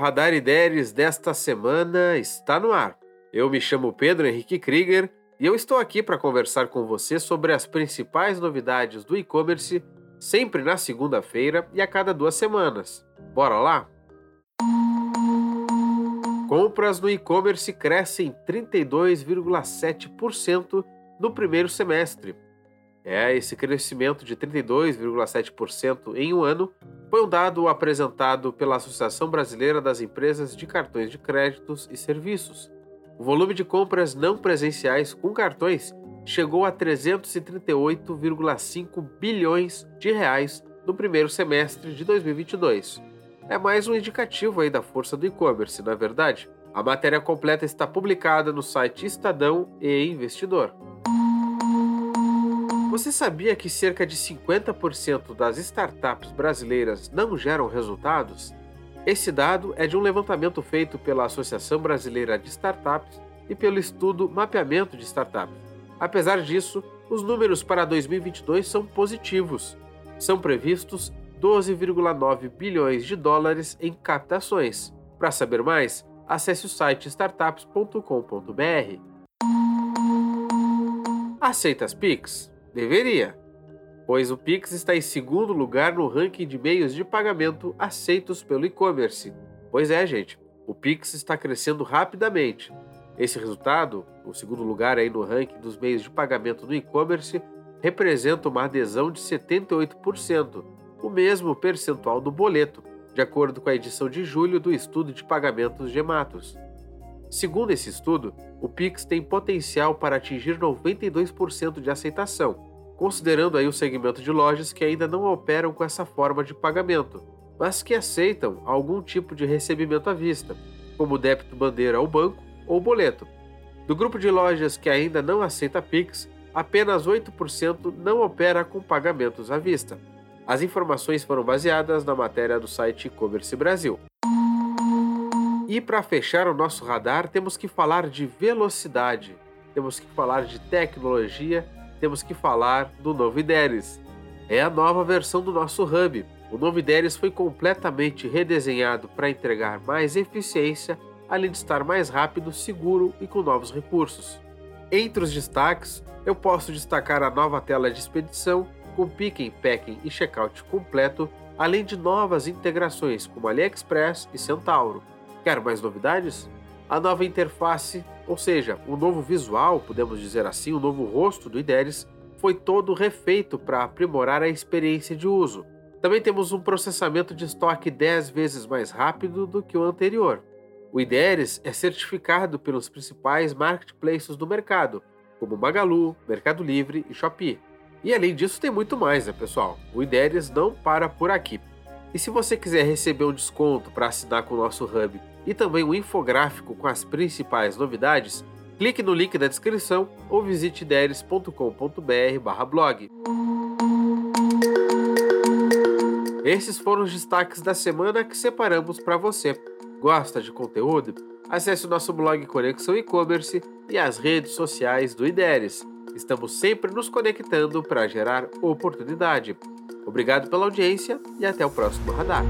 Radar Ideias desta semana está no ar. Eu me chamo Pedro Henrique Krieger e eu estou aqui para conversar com você sobre as principais novidades do e-commerce, sempre na segunda-feira e a cada duas semanas. Bora lá? Compras no e-commerce crescem 32,7% no primeiro semestre. É, esse crescimento de 32,7% em um ano foi um dado apresentado pela Associação Brasileira das Empresas de Cartões de Créditos e Serviços. O volume de compras não presenciais com cartões chegou a 338,5 bilhões de reais no primeiro semestre de 2022. É mais um indicativo aí da força do e-commerce, na é verdade. A matéria completa está publicada no site Estadão e Investidor. Você sabia que cerca de 50% das startups brasileiras não geram resultados? Esse dado é de um levantamento feito pela Associação Brasileira de Startups e pelo estudo Mapeamento de Startups. Apesar disso, os números para 2022 são positivos. São previstos 12,9 bilhões de dólares em captações. Para saber mais, acesse o site startups.com.br. Aceita as Pix? Deveria, pois o Pix está em segundo lugar no ranking de meios de pagamento aceitos pelo e-commerce. Pois é, gente, o Pix está crescendo rapidamente. Esse resultado, o segundo lugar aí no ranking dos meios de pagamento no e-commerce, representa uma adesão de 78%, o mesmo percentual do boleto, de acordo com a edição de julho do estudo de pagamentos Gematos. Segundo esse estudo, o Pix tem potencial para atingir 92% de aceitação, considerando aí o segmento de lojas que ainda não operam com essa forma de pagamento, mas que aceitam algum tipo de recebimento à vista, como débito bandeira ao banco ou boleto. Do grupo de lojas que ainda não aceita Pix, apenas 8% não opera com pagamentos à vista. As informações foram baseadas na matéria do site E-Commerce Brasil. E para fechar o nosso radar, temos que falar de velocidade, temos que falar de tecnologia, temos que falar do novo IDERES. É a nova versão do nosso hub. O novo IDERES foi completamente redesenhado para entregar mais eficiência, além de estar mais rápido, seguro e com novos recursos. Entre os destaques, eu posso destacar a nova tela de expedição com picking, packing e checkout completo, além de novas integrações como AliExpress e Centauro. Quer mais novidades? A nova interface, ou seja, o novo visual, podemos dizer assim, o novo rosto do IDERES, foi todo refeito para aprimorar a experiência de uso. Também temos um processamento de estoque 10 vezes mais rápido do que o anterior. O IDERES é certificado pelos principais marketplaces do mercado, como Magalu, Mercado Livre e Shopee. E além disso tem muito mais, né, pessoal? O IDERES não para por aqui. E se você quiser receber um desconto para assinar com o nosso hub e também um infográfico com as principais novidades, clique no link da descrição ou visite deres.com.br/blog. Esses foram os destaques da semana que separamos para você. Gosta de conteúdo? Acesse o nosso blog Conexão E-Commerce e as redes sociais do IDERES. Estamos sempre nos conectando para gerar oportunidade. Obrigado pela audiência e até o próximo radar.